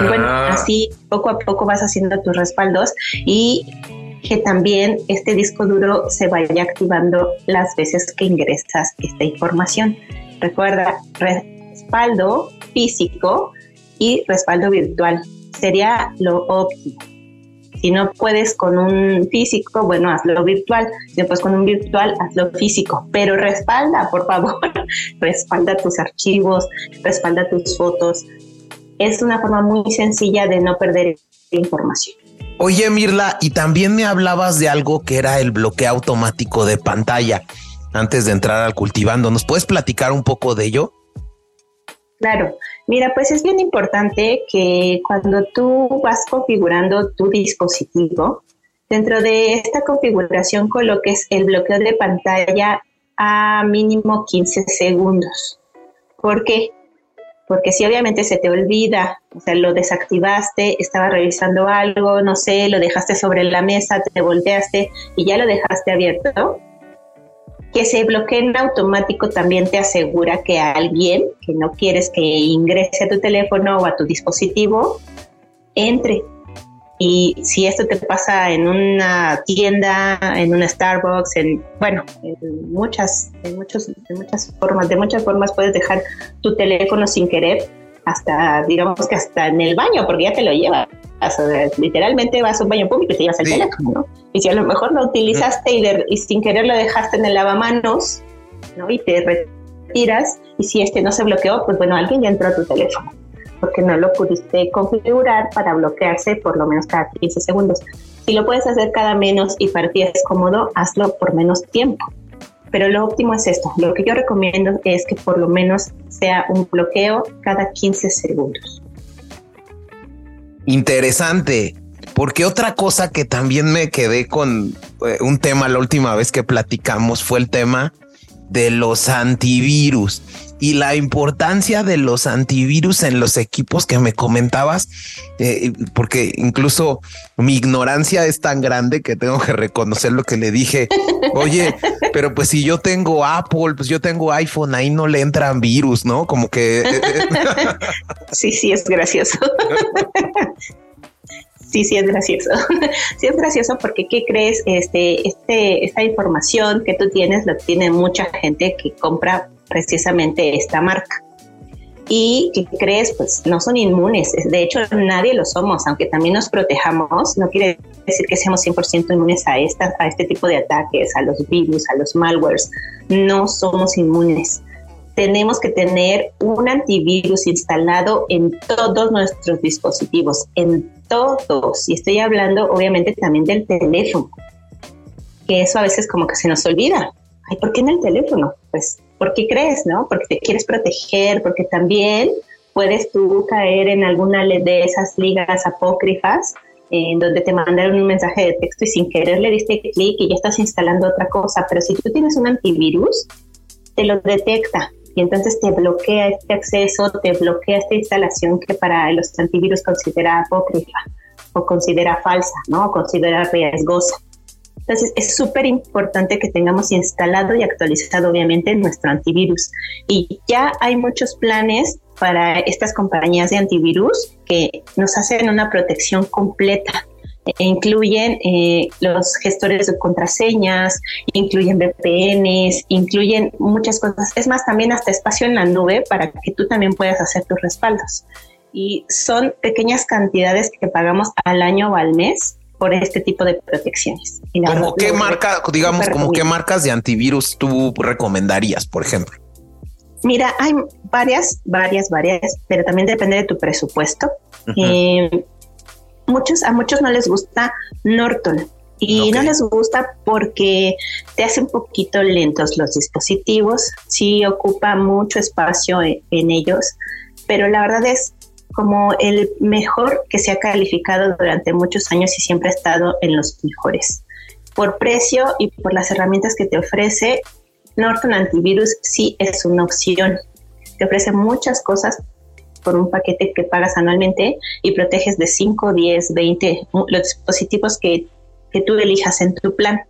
Y bueno, ah. así poco a poco vas haciendo tus respaldos y que también este disco duro se vaya activando las veces que ingresas esta información. Recuerda, respaldo físico y respaldo virtual sería lo óptimo. Si no puedes con un físico, bueno, hazlo virtual. Después con un virtual, hazlo físico. Pero respalda, por favor. respalda tus archivos, respalda tus fotos, es una forma muy sencilla de no perder información. Oye, Mirla, y también me hablabas de algo que era el bloqueo automático de pantalla antes de entrar al cultivando. ¿Nos puedes platicar un poco de ello? Claro, mira, pues es bien importante que cuando tú vas configurando tu dispositivo, dentro de esta configuración coloques el bloqueo de pantalla a mínimo 15 segundos. ¿Por qué? Porque si obviamente se te olvida, o sea, lo desactivaste, estaba revisando algo, no sé, lo dejaste sobre la mesa, te volteaste y ya lo dejaste abierto, que se bloquee en automático también te asegura que alguien que no quieres que ingrese a tu teléfono o a tu dispositivo entre. Y si esto te pasa en una tienda, en una Starbucks, en bueno, en muchas, en muchos, en muchas formas, de muchas formas puedes dejar tu teléfono sin querer, hasta digamos que hasta en el baño, porque ya te lo lleva literalmente vas a un baño público y te llevas el teléfono, ¿no? Y si a lo mejor lo utilizaste y, sin querer lo dejaste en el lavamanos, ¿no? Y te retiras, y si este no se bloqueó, pues bueno, alguien ya entró a tu teléfono, porque no lo pudiste configurar para bloquearse por lo menos cada 15 segundos. Si lo puedes hacer cada menos y para ti es cómodo, hazlo por menos tiempo. Pero lo óptimo es esto. Lo que yo recomiendo es que por lo menos sea un bloqueo cada 15 segundos interesante. Porque otra cosa que también me quedé con eh, un tema la última vez que platicamos fue el tema de los antivirus y la importancia de los antivirus en los equipos que me comentabas, eh, porque incluso mi ignorancia es tan grande que tengo que reconocer lo que le dije. Oye, pero pues si yo tengo Apple, pues yo tengo iPhone, ahí no le entran virus, ¿no? Como que... Eh, sí, sí, es gracioso. sí, sí es gracioso. sí es gracioso porque ¿qué crees? Este, este, esta información que tú tienes la tiene mucha gente que compra precisamente esta marca. Y ¿qué crees? Pues no son inmunes. De hecho, nadie lo somos, aunque también nos protejamos. No quiere decir que seamos 100% inmunes a, esta, a este tipo de ataques, a los virus, a los malwares. No somos inmunes tenemos que tener un antivirus instalado en todos nuestros dispositivos, en todos. Y estoy hablando obviamente también del teléfono, que eso a veces como que se nos olvida. Ay, ¿por qué en el teléfono? Pues, ¿por qué crees, no? Porque te quieres proteger, porque también puedes tú caer en alguna de esas ligas apócrifas en donde te mandaron un mensaje de texto y sin querer le diste clic y ya estás instalando otra cosa. Pero si tú tienes un antivirus, te lo detecta y entonces te bloquea este acceso, te bloquea esta instalación que para los antivirus considera apócrifa o considera falsa, ¿no? O considera riesgosa. Entonces es súper importante que tengamos instalado y actualizado obviamente nuestro antivirus. Y ya hay muchos planes para estas compañías de antivirus que nos hacen una protección completa incluyen eh, los gestores de contraseñas, incluyen VPNs, incluyen muchas cosas. Es más, también hasta espacio en la nube para que tú también puedas hacer tus respaldos. Y son pequeñas cantidades que pagamos al año o al mes por este tipo de protecciones. ¿Como qué marca, digamos, como qué marcas de antivirus tú recomendarías, por ejemplo? Mira, hay varias, varias, varias, pero también depende de tu presupuesto muchos, a muchos no les gusta Norton. Y no les gusta porque te hace un poquito lentos los dispositivos, sí ocupa mucho espacio en, en ellos, pero la verdad es como el mejor que se ha calificado durante muchos años y siempre ha estado en los mejores. Por precio y por las herramientas que te ofrece, Norton Antivirus sí es una opción. Te ofrece muchas cosas por un paquete que pagas anualmente y proteges de 5, 10, 20 los dispositivos que, que tú elijas en tu plan.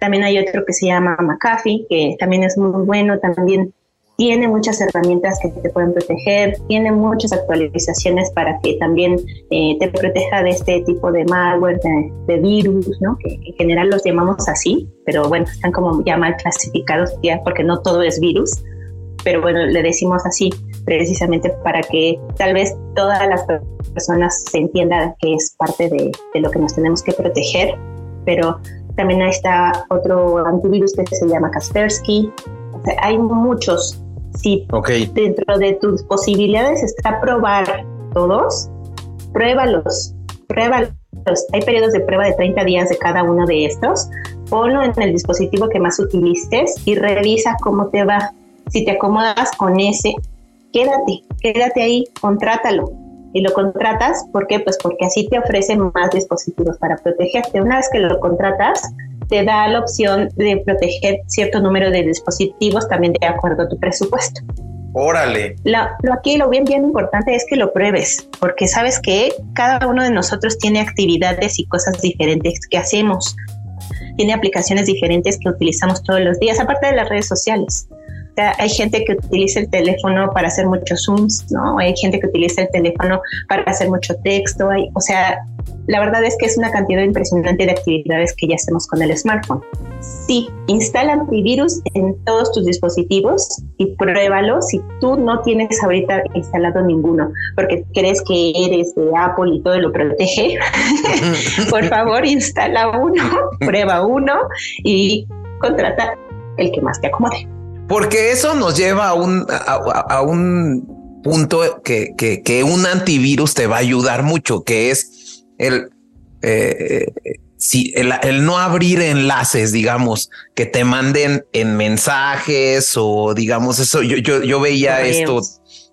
También hay otro que se llama McAfee, que también es muy bueno, también tiene muchas herramientas que te pueden proteger, tiene muchas actualizaciones para que también eh, te proteja de este tipo de malware, de, virus, ¿no? que en general los llamamos así, pero bueno, están como ya mal clasificados ya porque no todo es virus, pero bueno, le decimos así precisamente para que tal vez todas las personas se entiendan que es parte de, lo que nos tenemos que proteger, pero también está otro antivirus que se llama Kaspersky. hay muchos. Si dentro de tus posibilidades está probar todos, pruébalos, pruébalos. Hay periodos de prueba de 30 días de cada uno de estos. Ponlo en el dispositivo que más utilices y revisa cómo te va. Si te acomodas con ese, quédate, quédate ahí, contrátalo. Y lo contratas, ¿por qué? Pues porque así te ofrecen más dispositivos para protegerte. Una vez que lo contratas, te da la opción de proteger cierto número de dispositivos también de acuerdo a tu presupuesto. Órale. lo aquí lo bien, bien importante es que lo pruebes, porque sabes que cada uno de nosotros tiene actividades y cosas diferentes que hacemos. Tiene aplicaciones diferentes que utilizamos todos los días, aparte de las redes sociales hay gente que utiliza el teléfono para hacer muchos zooms, ¿no? Hay gente que utiliza el teléfono para hacer mucho texto, hay, o sea, la verdad es que es una cantidad impresionante de actividades que ya hacemos con el smartphone. Sí, instala antivirus en todos tus dispositivos y pruébalo si tú no tienes ahorita instalado ninguno, porque crees que eres de Apple y todo lo protege. Por favor, instala uno, prueba uno y contrata el que más te acomode. Porque eso nos lleva a un, a, un punto que, que, un antivirus te va a ayudar mucho, que es el, eh, si el, no abrir enlaces, digamos, que te manden en mensajes o digamos eso. Yo, yo, yo veía esto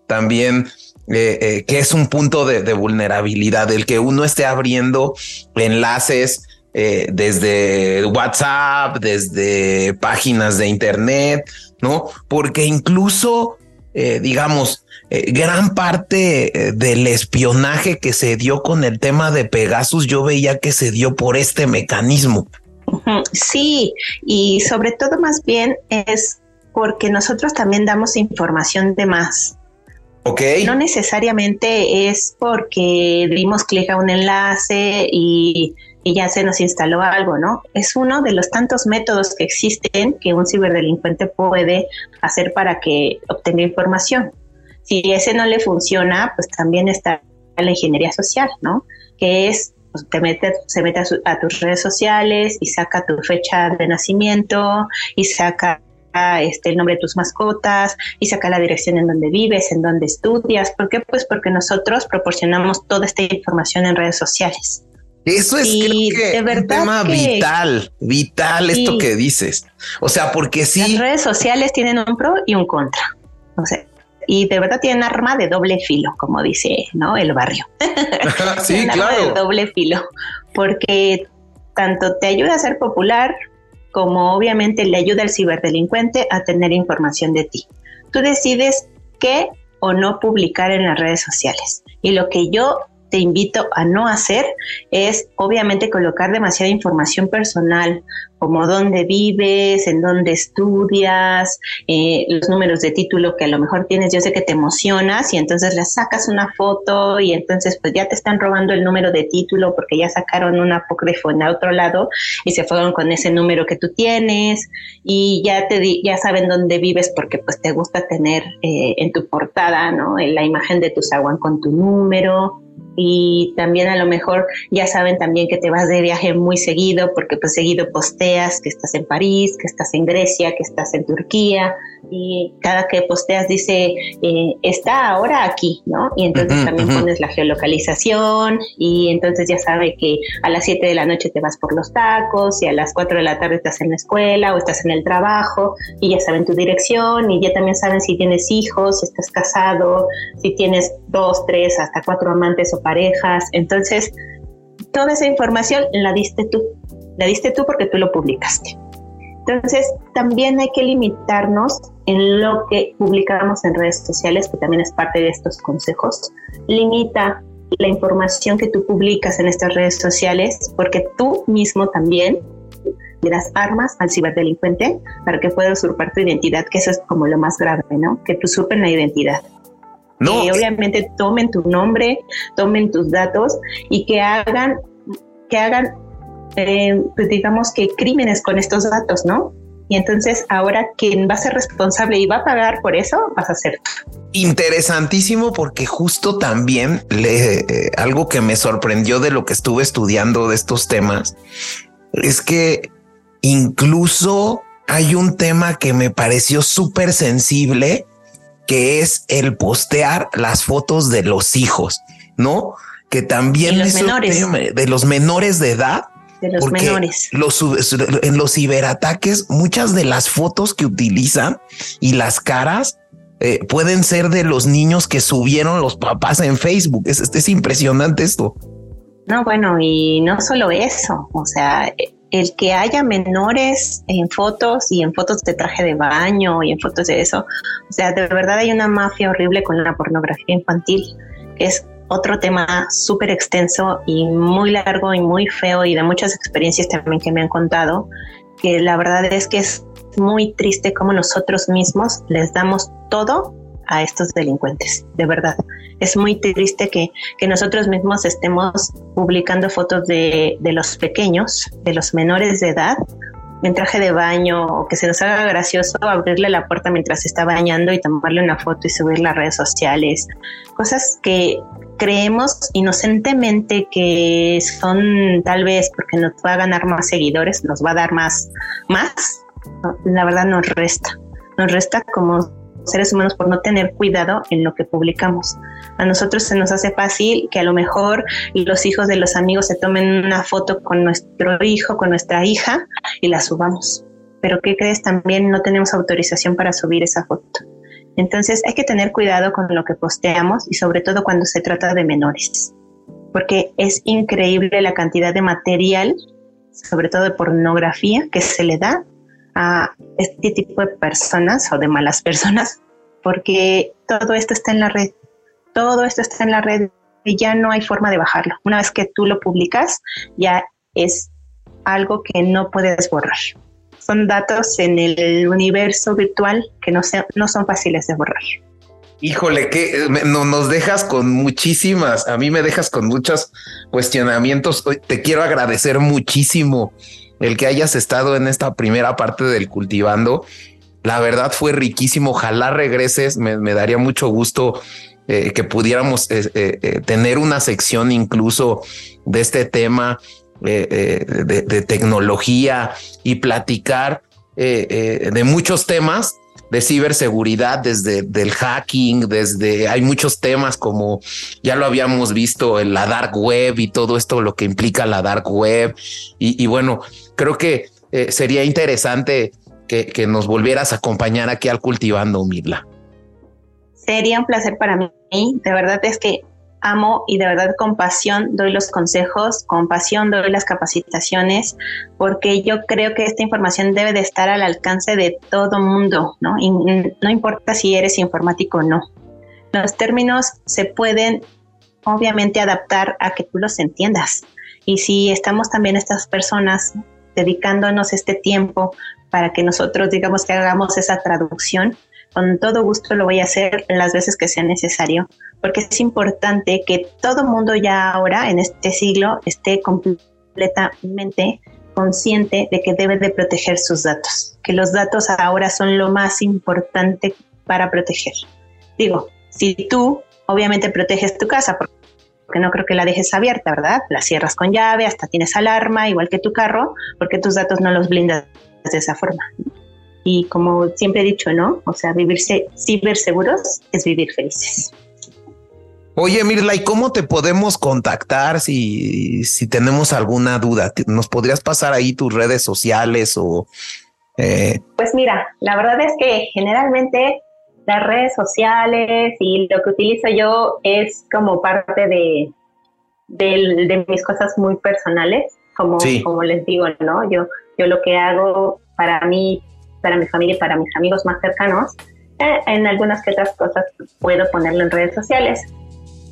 también. Eh, eh, que es un punto de, de, vulnerabilidad, el que uno esté abriendo enlaces desde WhatsApp, desde páginas de Internet, ¿no? Porque incluso, eh, digamos, eh, gran parte eh, del espionaje que se dio con el tema de Pegasus, yo veía que se dio por este mecanismo. Sí, y sobre todo más bien es porque nosotros también damos información de más. Ok. No necesariamente es porque dimos clic a un enlace y y ya se nos instaló algo, ¿no? Es uno de los tantos métodos que existen que un ciberdelincuente puede hacer para que obtenga información. Si ese no le funciona, pues también está la ingeniería social, ¿no? Que es, pues, te mete, se mete a, tus redes sociales y saca tu fecha de nacimiento y saca este, el nombre de tus mascotas y saca la dirección en donde vives, en donde estudias. ¿Por qué? Pues porque nosotros proporcionamos toda esta información en redes sociales. Eso es creo que un tema vital, vital esto que dices. O sea, porque sí. Las redes sociales tienen un pro y un contra. O sea, y de verdad tienen arma de doble filo, como dice, ¿no? El barrio. sí, claro. Arma de doble filo, porque tanto te ayuda a ser popular como obviamente le ayuda al ciberdelincuente a tener información de ti. Tú decides qué o no publicar en las redes sociales. Y lo que yo te invito a no hacer es obviamente colocar demasiada información personal, como dónde vives, en dónde estudias, eh, los números de título que a lo mejor tienes, yo sé que te emocionas y entonces le sacas una foto y entonces pues ya te están robando el número de título porque ya sacaron un apócrifo en otro lado y se fueron con ese número que tú tienes y ya te ya saben dónde vives porque pues te gusta tener eh, en tu portada, ¿no? La imagen de tu zaguán con tu número y también a lo mejor ya saben también que te vas de viaje muy seguido porque pues seguido posteas que estás en París, que estás en Grecia, que estás en Turquía y cada que posteas dice eh, está ahora aquí, ¿no? Y entonces también pones la geolocalización y entonces ya sabe que a las 7 de la noche te vas por los tacos y a las 4 de la tarde estás en la escuela o estás en el trabajo y ya saben tu dirección y ya también saben si tienes hijos, si estás casado, si tienes dos, tres, hasta cuatro amantes o parejas. Entonces, toda esa información la diste tú. La diste tú porque tú lo publicaste. Entonces, también hay que limitarnos en lo que publicamos en redes sociales, que también es parte de estos consejos. Limita la información que tú publicas en estas redes sociales, porque tú mismo también le das armas al ciberdelincuente para que pueda usurpar tu identidad, que eso es como lo más grave, ¿no? Que te usurpen la identidad. No. Que obviamente tomen tu nombre, tomen tus datos y que hagan, que hagan, eh, pues digamos que crímenes con estos datos, ¿no? Y entonces ahora quien va a ser responsable y va a pagar por eso, vas a ser Interesantísimo porque justo también le, eh, algo que me sorprendió de lo que estuve estudiando de estos temas es que incluso hay un tema que me pareció súper sensible que es el postear las fotos de los hijos, ¿no? Que también los menores. de los menores de edad. De los menores. Los, en los ciberataques, muchas de las fotos que utilizan y las caras eh, pueden ser de los niños que subieron los papás en Facebook. Es, es impresionante esto. No, bueno, y no solo eso, o sea, el que haya menores en fotos y en fotos de traje de baño y en fotos de eso, o sea, de verdad hay una mafia horrible con la pornografía infantil, que es otro tema súper extenso y muy largo y muy feo y de muchas experiencias también que me han contado, que la verdad es que es muy triste como nosotros mismos les damos todo a estos delincuentes, de verdad. Es muy triste que, nosotros mismos estemos publicando fotos de, de, los pequeños, de los menores de edad, en traje de baño, o que se nos haga gracioso abrirle la puerta mientras está bañando y tomarle una foto y subirla a redes sociales. Cosas que creemos inocentemente que son tal vez porque nos va a ganar más seguidores, nos va a dar más, más, la verdad nos resta. Nos resta como seres humanos por no tener cuidado en lo que publicamos. A nosotros se nos hace fácil que a lo mejor los hijos de los amigos se tomen una foto con nuestro hijo, con nuestra hija y la subamos. Pero ¿qué crees? También no tenemos autorización para subir esa foto. Entonces hay que tener cuidado con lo que posteamos y sobre todo cuando se trata de menores, porque es increíble la cantidad de material, sobre todo de pornografía, que se le da a este tipo de personas o de malas personas, porque todo esto está en la red, todo esto está en la red y ya no hay forma de bajarlo. Una vez que tú lo publicas, ya es algo que no puedes borrar. Son datos en el universo virtual que no, no son fáciles de borrar. Híjole, que no, nos dejas con muchísimas, a mí me dejas con muchos cuestionamientos. Te quiero agradecer muchísimo el que hayas estado en esta primera parte del cultivando. La verdad fue riquísimo. Ojalá regreses. Me, daría mucho gusto eh, que pudiéramos eh, eh, tener una sección incluso de este tema de, tecnología y platicar de muchos temas de ciberseguridad, desde del hacking, desde hay muchos temas como ya lo habíamos visto en la dark web y todo esto, lo que implica la dark web. Y, bueno, creo que eh, sería interesante que, nos volvieras a acompañar aquí al Cultivando, Mirla. Sería un placer para mí. De verdad es que amo y de verdad con pasión doy los consejos, con pasión doy las capacitaciones, porque yo creo que esta información debe de estar al alcance de todo mundo, ¿no? No importa si eres informático o no. Los términos se pueden obviamente adaptar a que tú los entiendas. Y si estamos también estas personas dedicándonos este tiempo para que nosotros digamos que hagamos esa traducción, con todo gusto lo voy a hacer las veces que sea necesario, porque es importante que todo mundo ya ahora, en este siglo, esté completamente consciente de que debe de proteger sus datos, que los datos ahora son lo más importante para proteger. Digo, si tú obviamente proteges tu casa, porque no creo que la dejes abierta, ¿verdad? La cierras con llave, hasta tienes alarma, igual que tu carro, porque tus datos no los blindas de esa forma. Y como siempre he dicho, ¿no? O sea, vivirse ciberseguros es vivir felices. Oye, Mirla, ¿y cómo te podemos contactar si, si tenemos alguna duda? ¿Nos podrías pasar ahí tus redes sociales o...? Eh? Pues mira, la verdad es que generalmente las redes sociales y lo que utilizo yo es como parte de, de, mis cosas muy personales, como, como les digo, ¿no? Yo, yo lo que hago para mí para mi familia y para mis amigos más cercanos. Eh, en algunas que otras cosas puedo ponerlo en redes sociales.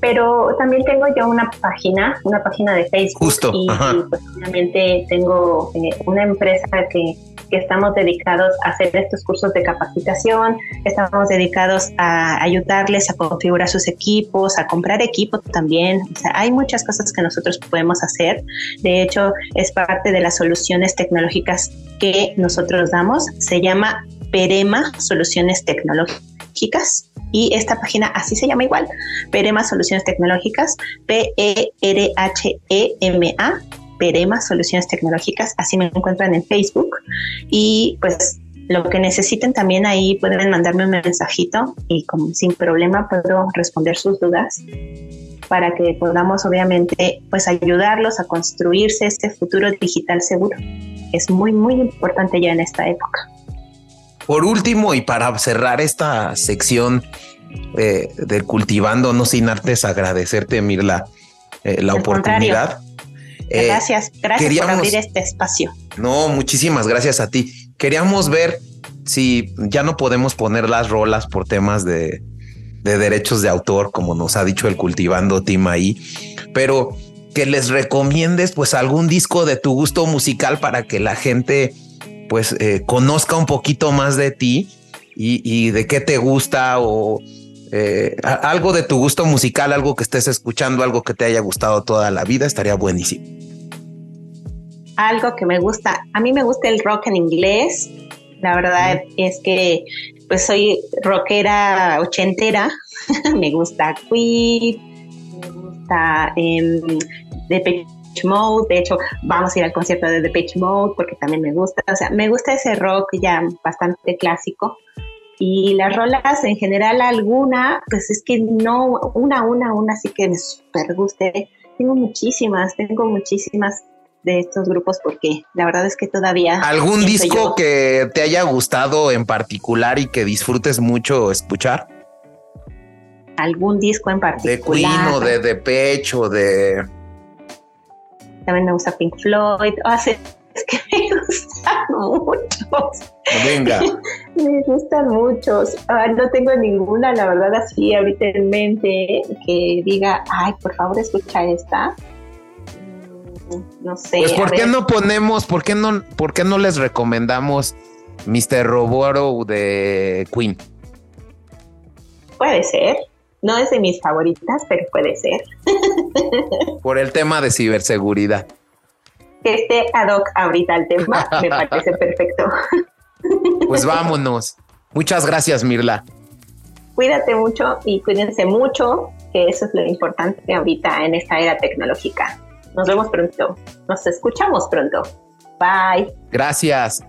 Pero también tengo yo una página, una página de Facebook. Justo. Y, pues, obviamente tengo eh, una empresa que, que estamos dedicados a hacer estos cursos de capacitación, estamos dedicados a ayudarles a configurar sus equipos, a comprar equipo también. O sea, hay muchas cosas que nosotros podemos hacer. De hecho, es parte de las soluciones tecnológicas que nosotros damos. Se llama Perema Soluciones Tecnológicas y esta página así se llama igual, Perema Soluciones Tecnológicas, P-E-R-H-E-M-A, Perema Soluciones Tecnológicas, así me encuentran en Facebook y pues lo que necesiten también ahí pueden mandarme un mensajito y como sin problema puedo responder sus dudas para que podamos obviamente pues ayudarlos a construirse este futuro digital seguro. Es muy muy importante ya en esta época. Por último, y para cerrar esta sección eh, de cultivando, no sin antes agradecerte, Mirla, eh, la oportunidad. Eh, gracias, gracias por abrir este espacio. No, muchísimas gracias a ti. Queríamos ver si ya no podemos poner las rolas por temas de, de derechos de autor, como nos ha dicho el cultivando Team ahí, pero que les recomiendes pues algún disco de tu gusto musical para que la gente pues eh, conozca un poquito más de ti y, de qué te gusta o eh, algo de tu gusto musical, algo que estés escuchando, algo que te haya gustado toda la vida, estaría buenísimo. Algo que me gusta, a mí me gusta el rock en inglés, la verdad es que pues soy rockera ochentera, me gusta Queen, me gusta eh, Depeche Mode, de hecho vamos a ir al concierto de Depeche Mode porque también me gusta, o sea, me gusta ese rock ya bastante clásico. Y las rolas en general alguna, pues es que no, una, una, una sí que me súper guste. Tengo muchísimas, tengo muchísimas de estos grupos porque la verdad es que todavía... ¿Algún disco que te haya gustado en particular y que disfrutes mucho escuchar? ¿Algún disco en particular? De Queen o de Depeche o de... También me gusta Pink Floyd. O es que me gustan muchos. Venga. me gustan muchos. Ah, no tengo ninguna, la verdad, así ahorita en mente que diga, ay, por favor, escucha esta no sé. Pues ¿por qué no ponemos, por qué no, por qué no les recomendamos Mr. Roboro de Queen? Puede ser. No es de mis favoritas, pero puede ser. Por el tema de ciberseguridad. Que esté ad hoc ahorita el tema me parece perfecto. Pues vámonos. Muchas gracias, Mirla. Cuídate mucho y cuídense mucho, que eso es lo importante ahorita en esta era tecnológica. Nos vemos pronto. Nos escuchamos pronto. Bye. Gracias.